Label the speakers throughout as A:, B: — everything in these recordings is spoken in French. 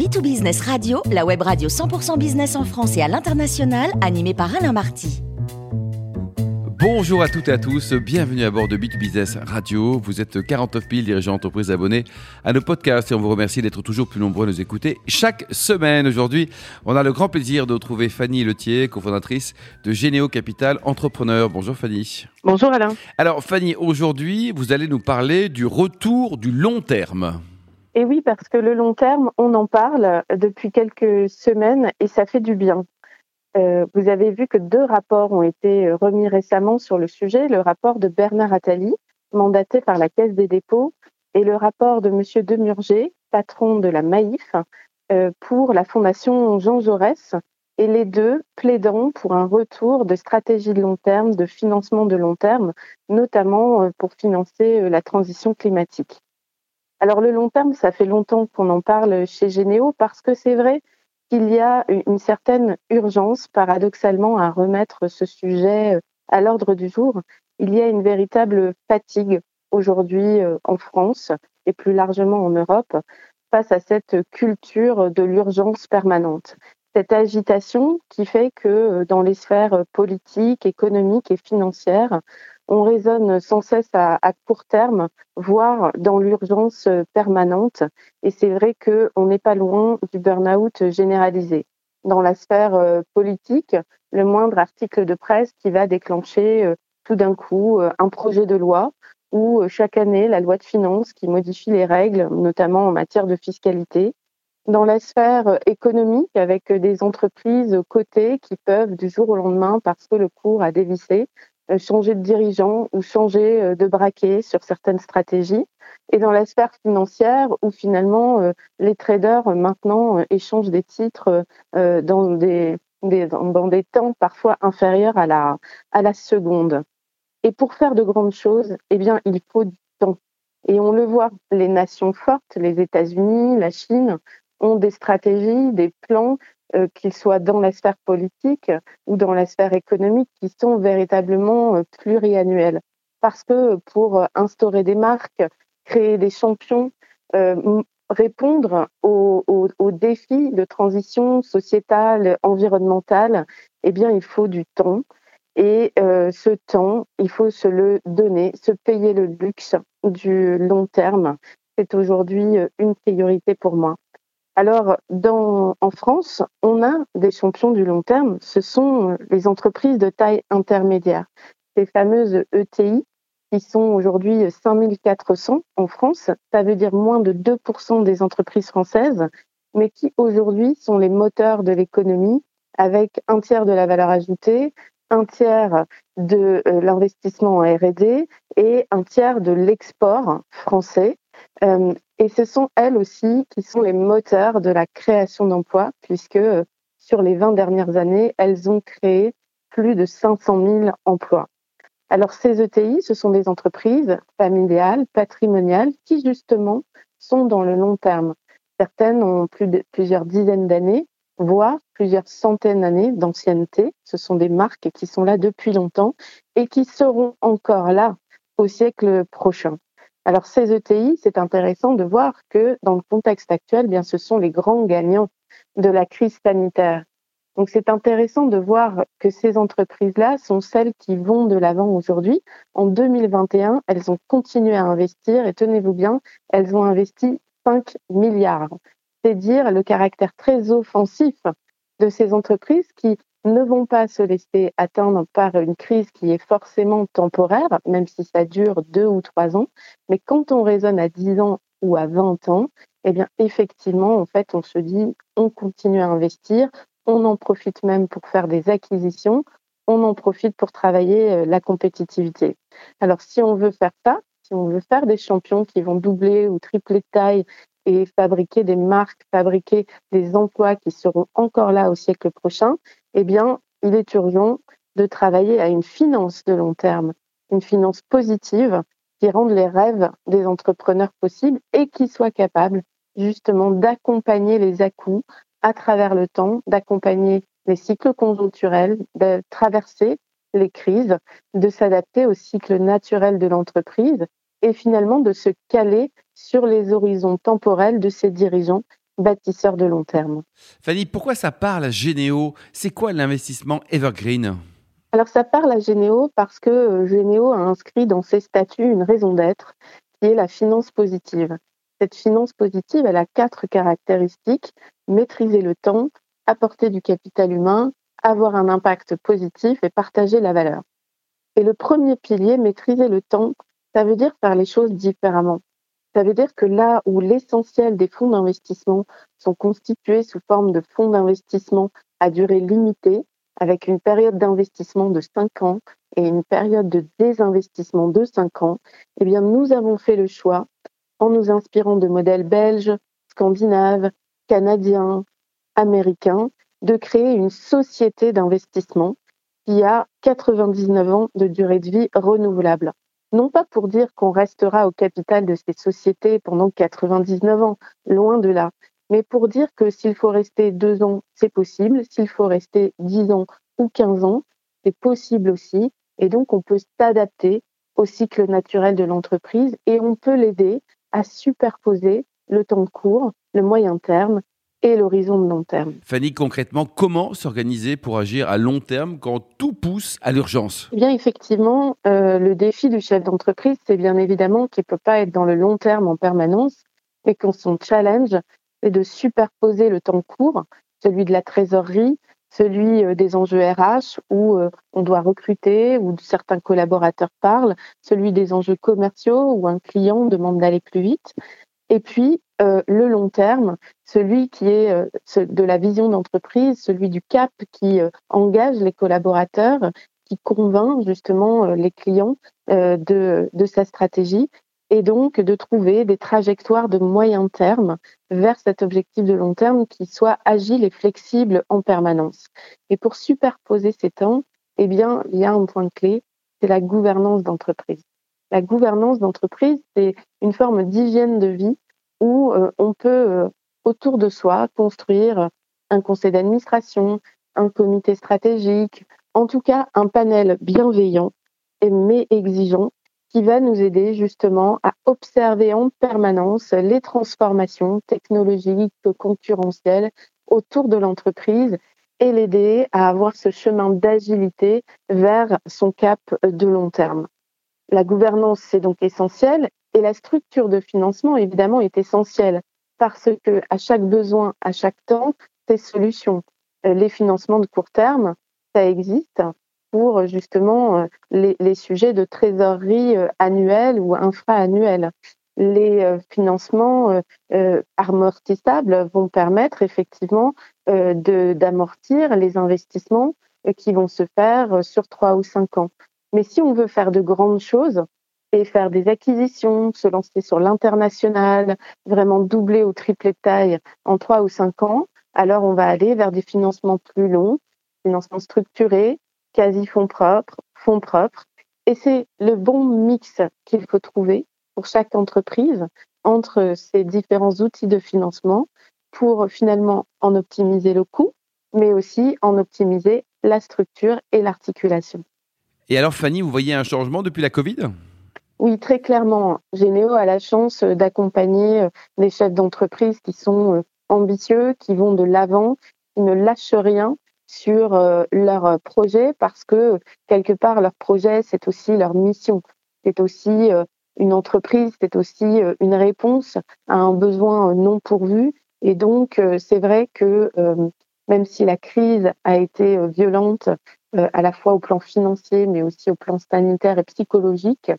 A: B2Business Radio, la web radio 100% business en France et à l'international, animée par Alain Marty.
B: Bonjour à toutes et à tous, bienvenue à bord de B2Business Radio. Vous êtes 49 000 dirigeants d'entreprise abonnés à nos podcasts et on vous remercie d'être toujours plus nombreux à nous écouter chaque semaine. Aujourd'hui, on a le grand plaisir de retrouver Fanny Letier, cofondatrice de Généo Capital Entrepreneur. Bonjour Fanny.
C: Bonjour Alain.
B: Alors Fanny, aujourd'hui, vous allez nous parler du retour du long terme.
C: Et oui, parce que le long terme, on en parle depuis quelques semaines et ça fait du bien. Euh, vous avez vu que deux rapports ont été euh, remis récemment sur le sujet. Le rapport de Bernard Attali, mandaté par la Caisse des dépôts, et le rapport de M. Demurger, patron de la Maïf, euh, pour la Fondation Jean Jaurès, et les deux plaidant pour un retour de stratégie de long terme, de financement de long terme, notamment pour financer la transition climatique. Alors le long terme, ça fait longtemps qu'on en parle chez Généo parce que c'est vrai qu'il y a une certaine urgence, paradoxalement, à remettre ce sujet euh, à l'ordre du jour. Il y a une véritable fatigue aujourd'hui euh, en France et plus largement en Europe face à cette culture de l'urgence permanente. Cette agitation qui fait que euh, dans les sphères politiques, économiques et financières, on raisonne sans cesse à, court terme, voire dans l'urgence permanente. Et c'est vrai qu'on n'est pas loin du burn-out généralisé. Dans la sphère euh, politique, le moindre article de presse qui va déclencher euh, tout d'un coup euh, un projet de loi ou chaque année la loi de finances qui modifie les règles, notamment en matière de fiscalité. Dans la sphère économique, avec des entreprises cotées qui peuvent du jour au lendemain, parce que le cours a dévissé, euh, changer de dirigeant ou changer euh, de braquet sur certaines stratégies. Et dans la sphère financière, où finalement euh, les traders maintenant échangent des titres dans des, dans des temps parfois inférieurs à la, à la seconde. Et pour faire de grandes choses, eh bien, il faut du temps. Et on le voit, les nations fortes, les États-Unis, la Chine, ont des stratégies, des plans euh, qu'ils soient dans la sphère politique ou dans la sphère économique, qui sont véritablement euh, pluriannuels. Parce que pour instaurer des marques, créer des champions, euh, répondre aux, aux, défis de transition sociétale, environnementale, eh bien, il faut du temps. Et ce temps, il faut se le donner, se payer le luxe du long terme. C'est aujourd'hui une priorité pour moi. Alors, en France, on a des champions du long terme. Ce sont les entreprises de taille intermédiaire, ces fameuses ETI qui sont aujourd'hui 5400 en France. Ça veut dire moins de 2% des entreprises françaises, mais qui aujourd'hui sont les moteurs de l'économie avec un tiers de la valeur ajoutée, un tiers de euh, l'investissement en R&D et un tiers de l'export français. Euh, et ce sont elles aussi qui sont les moteurs de la création d'emplois, puisque euh, sur les 20 dernières années, elles ont créé plus de 500 000 emplois. Alors ces ETI, ce sont des entreprises familiales, patrimoniales, qui justement sont dans le long terme. Certaines ont plusieurs dizaines d'années, voire plusieurs centaines d'années d'ancienneté. Ce sont des marques qui sont là depuis longtemps et qui seront encore là au siècle prochain. Alors ces ETI, c'est intéressant de voir que dans le contexte actuel, bien ce sont les grands gagnants de la crise sanitaire. Donc c'est intéressant de voir que ces entreprises-là sont celles qui vont de l'avant aujourd'hui. En 2021, elles ont continué à investir et tenez-vous bien, elles ont investi 5 milliards. C'est dire le caractère très offensif de ces entreprises qui ne vont pas se laisser atteindre par une crise qui est forcément temporaire, même si ça dure deux ou trois ans. Mais quand on raisonne à 10 ans ou à 20 ans, eh bien, effectivement, en fait, on se dit, on continue à investir, on en profite même pour faire des acquisitions, on en profite pour travailler euh, la compétitivité. Alors, si on veut faire ça, si on veut faire des champions qui vont doubler ou tripler de taille et fabriquer des marques, fabriquer des emplois qui seront encore là au siècle prochain, eh bien, il est urgent de travailler à une finance de long terme, une finance positive qui rende les rêves des entrepreneurs possibles et qui soit capable justement d'accompagner les à-coups à travers le temps, d'accompagner les cycles conjoncturels, de traverser les crises, de s'adapter au cycle naturel de l'entreprise et finalement de se caler sur les horizons temporels de ses dirigeants bâtisseurs de long terme.
B: Fanny, pourquoi ça parle à Généo? C'est quoi l'investissement Evergreen?
C: Alors ça parle à Généo parce que euh, Généo a inscrit dans ses statuts une raison d'être qui est la finance positive. Cette finance positive, elle a quatre caractéristiques. Maîtriser le temps, apporter du capital humain, avoir un impact positif et partager la valeur. Et le premier pilier, maîtriser le temps, ça veut dire faire les choses différemment. Ça veut dire que là où l'essentiel des fonds d'investissement sont constitués sous forme de fonds d'investissement à durée limitée, avec une période d'investissement de 5 ans et une période de désinvestissement de 5 ans, eh bien, nous avons fait le choix, en nous inspirant de modèles belges, scandinaves, canadiens, américains, de créer une société d'investissement qui a 99 ans de durée de vie renouvelable. Non pas pour dire qu'on restera au capital de ces sociétés pendant 99 ans, loin de là, mais pour dire que s'il faut rester deux ans, c'est possible, s'il faut rester 10 ans ou 15 ans, c'est possible aussi, et donc on peut s'adapter au cycle naturel de l'entreprise et on peut l'aider à superposer le temps court, le moyen terme et l'horizon de long terme.
B: Fanny, concrètement, comment s'organiser pour agir à long terme quand tout pousse à l'urgence?
C: Eh bien, effectivement, euh, le défi du chef d'entreprise, c'est bien évidemment qu'il ne peut pas être dans le long terme en permanence, mais qu'on son challenge est de superposer le temps court, celui de la trésorerie, celui euh, des enjeux RH où euh, on doit recruter, où certains collaborateurs parlent, celui des enjeux commerciaux où un client demande d'aller plus vite, et puis, euh, le long terme, celui qui est euh, de la vision d'entreprise, celui du cap qui euh, engage les collaborateurs, qui convainc justement les clients de, de sa stratégie et donc de trouver des trajectoires de moyen terme vers cet objectif de long terme qui soit agile et flexible en permanence. Et pour superposer ces temps, eh bien, il y a un point clé, c'est la gouvernance d'entreprise. La gouvernance d'entreprise, c'est une forme d'hygiène de vie où euh, on peut, euh, autour de soi, construire un conseil d'administration, un comité stratégique, en tout cas un panel bienveillant mais exigeant qui va nous aider justement à observer en permanence les transformations technologiques, concurrentielles autour de l'entreprise et l'aider à avoir ce chemin d'agilité vers son cap de long terme. La gouvernance, c'est donc essentiel et la structure de financement, évidemment, est essentielle parce que à chaque besoin, à chaque temps, des solutions. Euh, les financements de court terme, ça existe pour justement euh, les, sujets de trésorerie euh, annuelle ou infra-annuelle. Les financements amortissables vont permettre effectivement d'amortir les investissements qui vont se faire sur trois ou cinq ans. Mais si on veut faire de grandes choses et faire des acquisitions, se lancer sur l'international, vraiment doubler ou tripler de taille en trois ou cinq ans, alors on va aller vers des financements plus longs, financements structurés, quasi fonds propres, fonds propres. Et c'est le bon mix qu'il faut trouver pour chaque entreprise entre ces différents outils de financement pour finalement en optimiser le coût, mais aussi en optimiser la structure et l'articulation.
B: Et alors, Fanny, vous voyez un changement depuis la Covid?
C: Oui, très clairement. Généo a la chance d'accompagner euh, des chefs d'entreprise qui sont euh, ambitieux, qui vont de l'avant, qui ne lâchent rien sur euh, leur projet parce que quelque part leur projet c'est aussi leur mission. C'est aussi une entreprise, c'est aussi une réponse à un besoin non pourvu. Et donc c'est vrai que même si la crise a été violente euh, à la fois au plan financier, mais aussi au plan sanitaire et psychologique,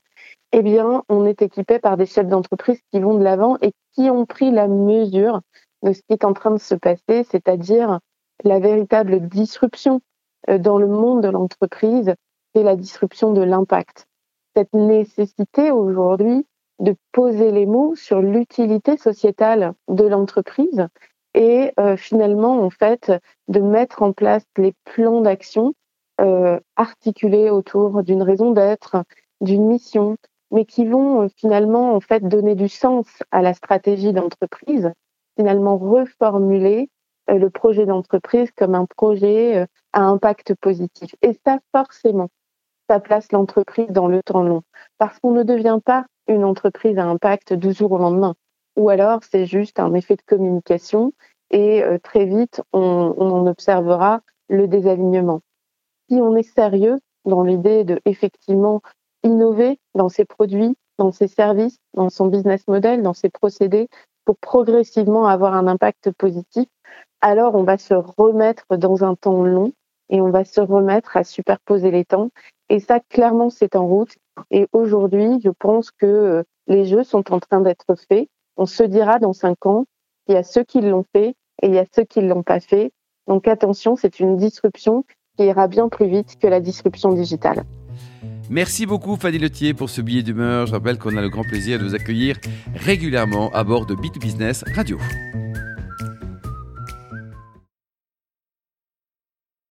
C: eh bien, on est équipé par des chefs d'entreprise qui vont de l'avant et qui ont pris la mesure de ce qui est en train de se passer, c'est-à-dire la véritable disruption euh, dans le monde de l'entreprise et la disruption de l'impact. Cette nécessité aujourd'hui de poser les mots sur l'utilité sociétale de l'entreprise et euh, finalement, en fait, de mettre en place les plans d'action euh, articulés autour d'une raison d'être, d'une mission, mais qui vont euh, finalement en fait donner du sens à la stratégie d'entreprise, finalement reformuler euh, le projet d'entreprise comme un projet à impact positif. Et ça, forcément, ça place l'entreprise dans le temps long, parce qu'on ne devient pas une entreprise à impact du jour au lendemain. ou alors c'est juste un effet de communication et euh, très vite on, on en observera le désalignement. Si on est sérieux dans l'idée de effectivement innover dans ses produits, dans ses services, dans son business model, dans ses procédés, pour progressivement avoir un impact positif, alors on va se remettre dans un temps long et on va se remettre à superposer les temps. Et ça, clairement, c'est en route. Et aujourd'hui, je pense que euh, les jeux sont en train d'être faits. On se dira dans cinq ans, il y a ceux qui l'ont fait et il y a ceux qui ne l'ont pas fait. Donc attention, c'est une disruption ira bien plus vite que la disruption digitale.
B: Merci beaucoup Fanny Letier pour ce billet d'humeur. Je rappelle qu'on a le grand plaisir de vous accueillir régulièrement à bord de Bit Business Radio.